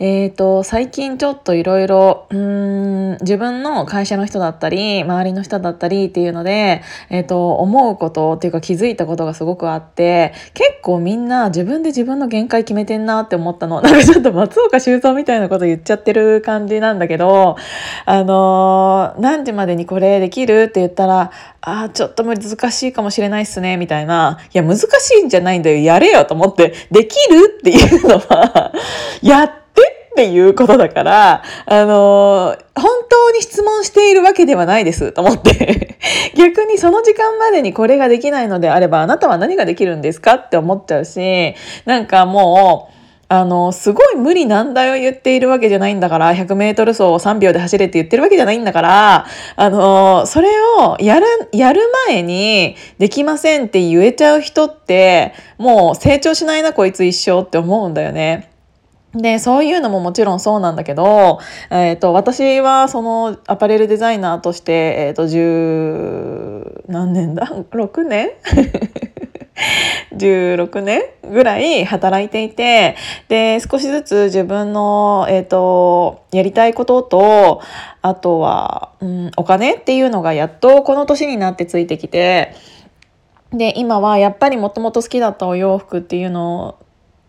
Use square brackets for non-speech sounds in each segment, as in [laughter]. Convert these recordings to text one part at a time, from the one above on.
えっ、ー、と、最近ちょっといろいろ、うん、自分の会社の人だったり、周りの人だったりっていうので、えっ、ー、と、思うことっていうか気づいたことがすごくあって、結構みんな自分で自分の限界決めてんなって思ったの。[laughs] なんかちょっと松岡修造みたいなこと言っちゃってる感じなんだけど、あのー、何時までにこれできるって言ったら、ああ、ちょっと難しいかもしれないっすね、みたいな。いや、難しいんじゃないんだよ。やれよと思って、できるっていうのは、[laughs] やっっていうことだから、あのー、本当に質問しているわけではないですと思って [laughs] 逆にその時間までにこれができないのであれば、あなたは何ができるんですかって思っちゃうし、なんかもう、あの、すごい無理難題を言っているわけじゃないんだから、100メートル走を3秒で走れって言ってるわけじゃないんだから、あの、それをやる、やる前にできませんって言えちゃう人って、もう成長しないなこいつ一生って思うんだよね。で、そういうのももちろんそうなんだけど、えっ、ー、と、私はそのアパレルデザイナーとして、えっ、ー、と、十、何年だ [laughs] ?6 年？[laughs] 16年ぐらい働いていて、で、少しずつ自分の、えっ、ー、と、やりたいことと、あとは、うん、お金っていうのがやっとこの年になってついてきて、で、今はやっぱりもともと好きだったお洋服っていうのを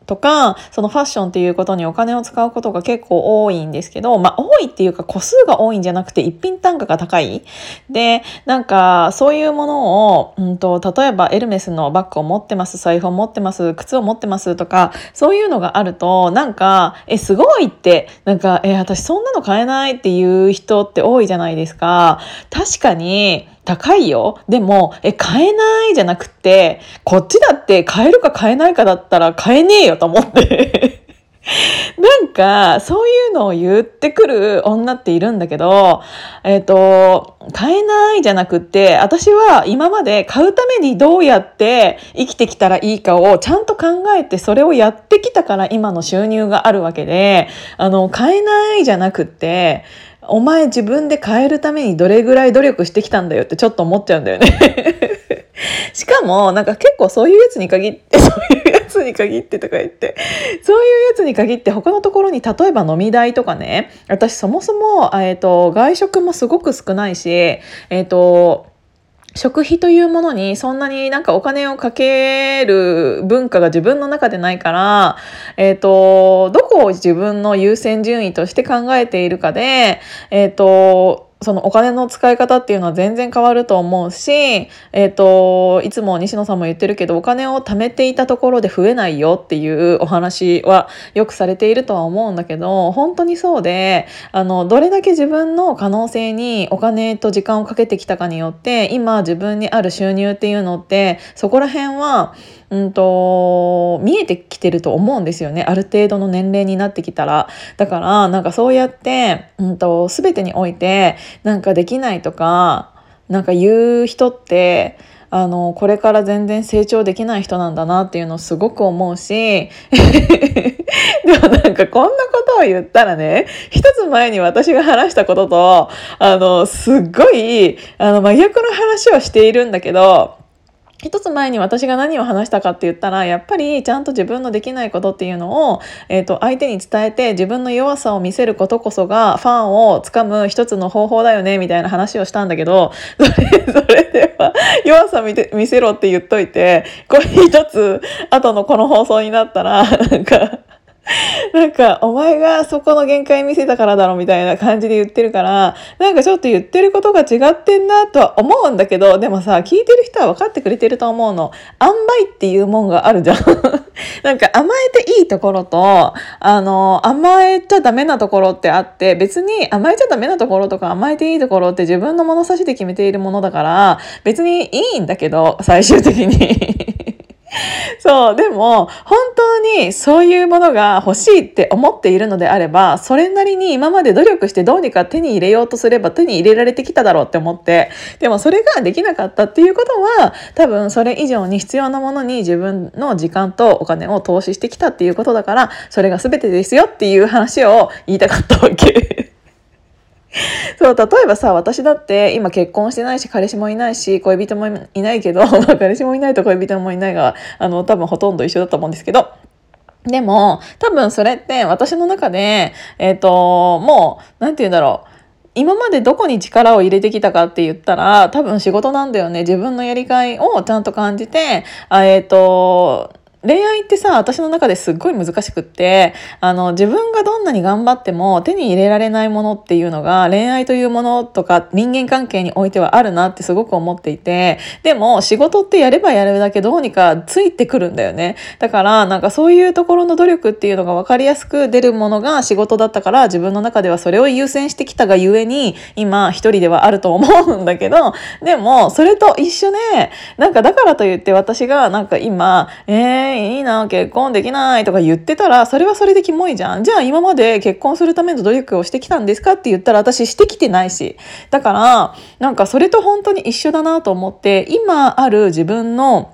とか、そのファッションっていうことにお金を使うことが結構多いんですけど、まあ多いっていうか個数が多いんじゃなくて一品単価が高い。で、なんかそういうものを、うんと、例えばエルメスのバッグを持ってます、財布を持ってます、靴を持ってますとか、そういうのがあると、なんか、え、すごいって、なんか、え、私そんなの買えないっていう人って多いじゃないですか。確かに、高いよ。でも、え、買えないじゃなくて、こっちだって買えるか買えないかだったら買えねえよと思って。[laughs] なんか、そういうのを言ってくる女っているんだけど、えっ、ー、と、買えないじゃなくって、私は今まで買うためにどうやって生きてきたらいいかをちゃんと考えて、それをやってきたから今の収入があるわけで、あの、買えないじゃなくって、お前自分で変えるためにどれぐらい努力してきたんだよってちょっと思っちゃうんだよね。[laughs] しかも、なんか結構そういうやつに限って、そういうつに限ってとか言って、そういうやつに限って他のところに例えば飲み代とかね、私そもそも、えっ、ー、と、外食もすごく少ないし、えっ、ー、と、食費というものにそんなになんかお金をかける文化が自分の中でないから、えっ、ー、と、どこを自分の優先順位として考えているかで、えっ、ー、と、そのお金の使い方っていうのは全然変わると思うし、えっ、ー、と、いつも西野さんも言ってるけど、お金を貯めていたところで増えないよっていうお話はよくされているとは思うんだけど、本当にそうで、あの、どれだけ自分の可能性にお金と時間をかけてきたかによって、今自分にある収入っていうのって、そこら辺は、うんと、見えてきてると思うんですよね。ある程度の年齢になってきたら。だから、なんかそうやって、うんと、全てにおいて、なんかできないとか、なんか言う人って、あの、これから全然成長できない人なんだなっていうのをすごく思うし、[laughs] でもなんかこんなことを言ったらね、一つ前に私が話したことと、あの、すっごい、あの、真逆の話をしているんだけど、一つ前に私が何を話したかって言ったら、やっぱりちゃんと自分のできないことっていうのを、えっ、ー、と、相手に伝えて自分の弱さを見せることこそがファンをつかむ一つの方法だよね、みたいな話をしたんだけど、それ、それでは弱さ見て見せろって言っといて、これ一つ後のこの放送になったら、なんか、[laughs] なんか、お前がそこの限界見せたからだろみたいな感じで言ってるから、なんかちょっと言ってることが違ってんなとは思うんだけど、でもさ、聞いてる人は分かってくれてると思うの。塩梅っていうもんがあるじゃん。[laughs] なんか甘えていいところと、あの、甘えちゃダメなところってあって、別に甘えちゃダメなところとか甘えていいところって自分の物差しで決めているものだから、別にいいんだけど、最終的に [laughs] そう、でも、本当にそういうものが欲しいって思っているのであれば、それなりに今まで努力してどうにか手に入れようとすれば手に入れられてきただろうって思って、でもそれができなかったっていうことは、多分それ以上に必要なものに自分の時間とお金を投資してきたっていうことだから、それが全てですよっていう話を言いたかったわけ。[laughs] そう、例えばさ、私だって今結婚してないし、彼氏もいないし、恋人もいないけど、[laughs] 彼氏もいないと恋人もいないが、あの、多分ほとんど一緒だと思うんですけど、でも、多分それって私の中で、えっ、ー、と、もう、なんて言うんだろう。今までどこに力を入れてきたかって言ったら、多分仕事なんだよね。自分のやりがいをちゃんと感じて、あえっ、ー、と、恋愛ってさ、私の中ですっごい難しくって、あの、自分がどんなに頑張っても手に入れられないものっていうのが恋愛というものとか人間関係においてはあるなってすごく思っていて、でも仕事ってやればやるだけどうにかついてくるんだよね。だからなんかそういうところの努力っていうのが分かりやすく出るものが仕事だったから自分の中ではそれを優先してきたがゆえに今一人ではあると思うんだけど、でもそれと一緒で、なんかだからといって私がなんか今、えーいいな、結婚できないとか言ってたら、それはそれでキモいじゃん。じゃあ今まで結婚するための努力をしてきたんですかって言ったら私してきてないし。だから、なんかそれと本当に一緒だなと思って、今ある自分の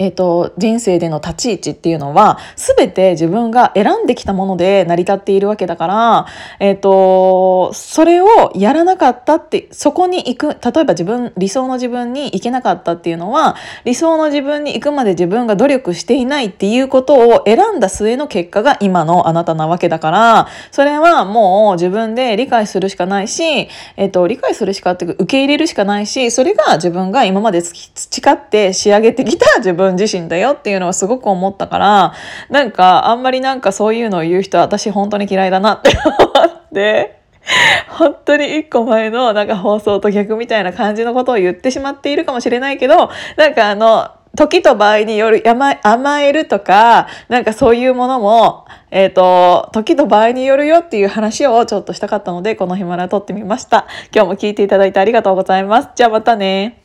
えっ、ー、と、人生での立ち位置っていうのは、すべて自分が選んできたもので成り立っているわけだから、えっ、ー、と、それをやらなかったって、そこに行く、例えば自分、理想の自分に行けなかったっていうのは、理想の自分に行くまで自分が努力していないっていうことを選んだ末の結果が今のあなたなわけだから、それはもう自分で理解するしかないし、えっ、ー、と、理解するしかって、受け入れるしかないし、それが自分が今まで培って仕上げてきた自分分自身だよっていうのはすごく思ったから、なんかあんまりなんかそういうのを言う人は私本当に嫌いだなって思って、本当に一個前のなんか放送と逆みたいな感じのことを言ってしまっているかもしれないけど、なんかあの、時と場合による甘えるとか、なんかそういうものも、えっ、ー、と、時と場合によるよっていう話をちょっとしたかったので、このヒマラ撮ってみました。今日も聞いていただいてありがとうございます。じゃあまたね。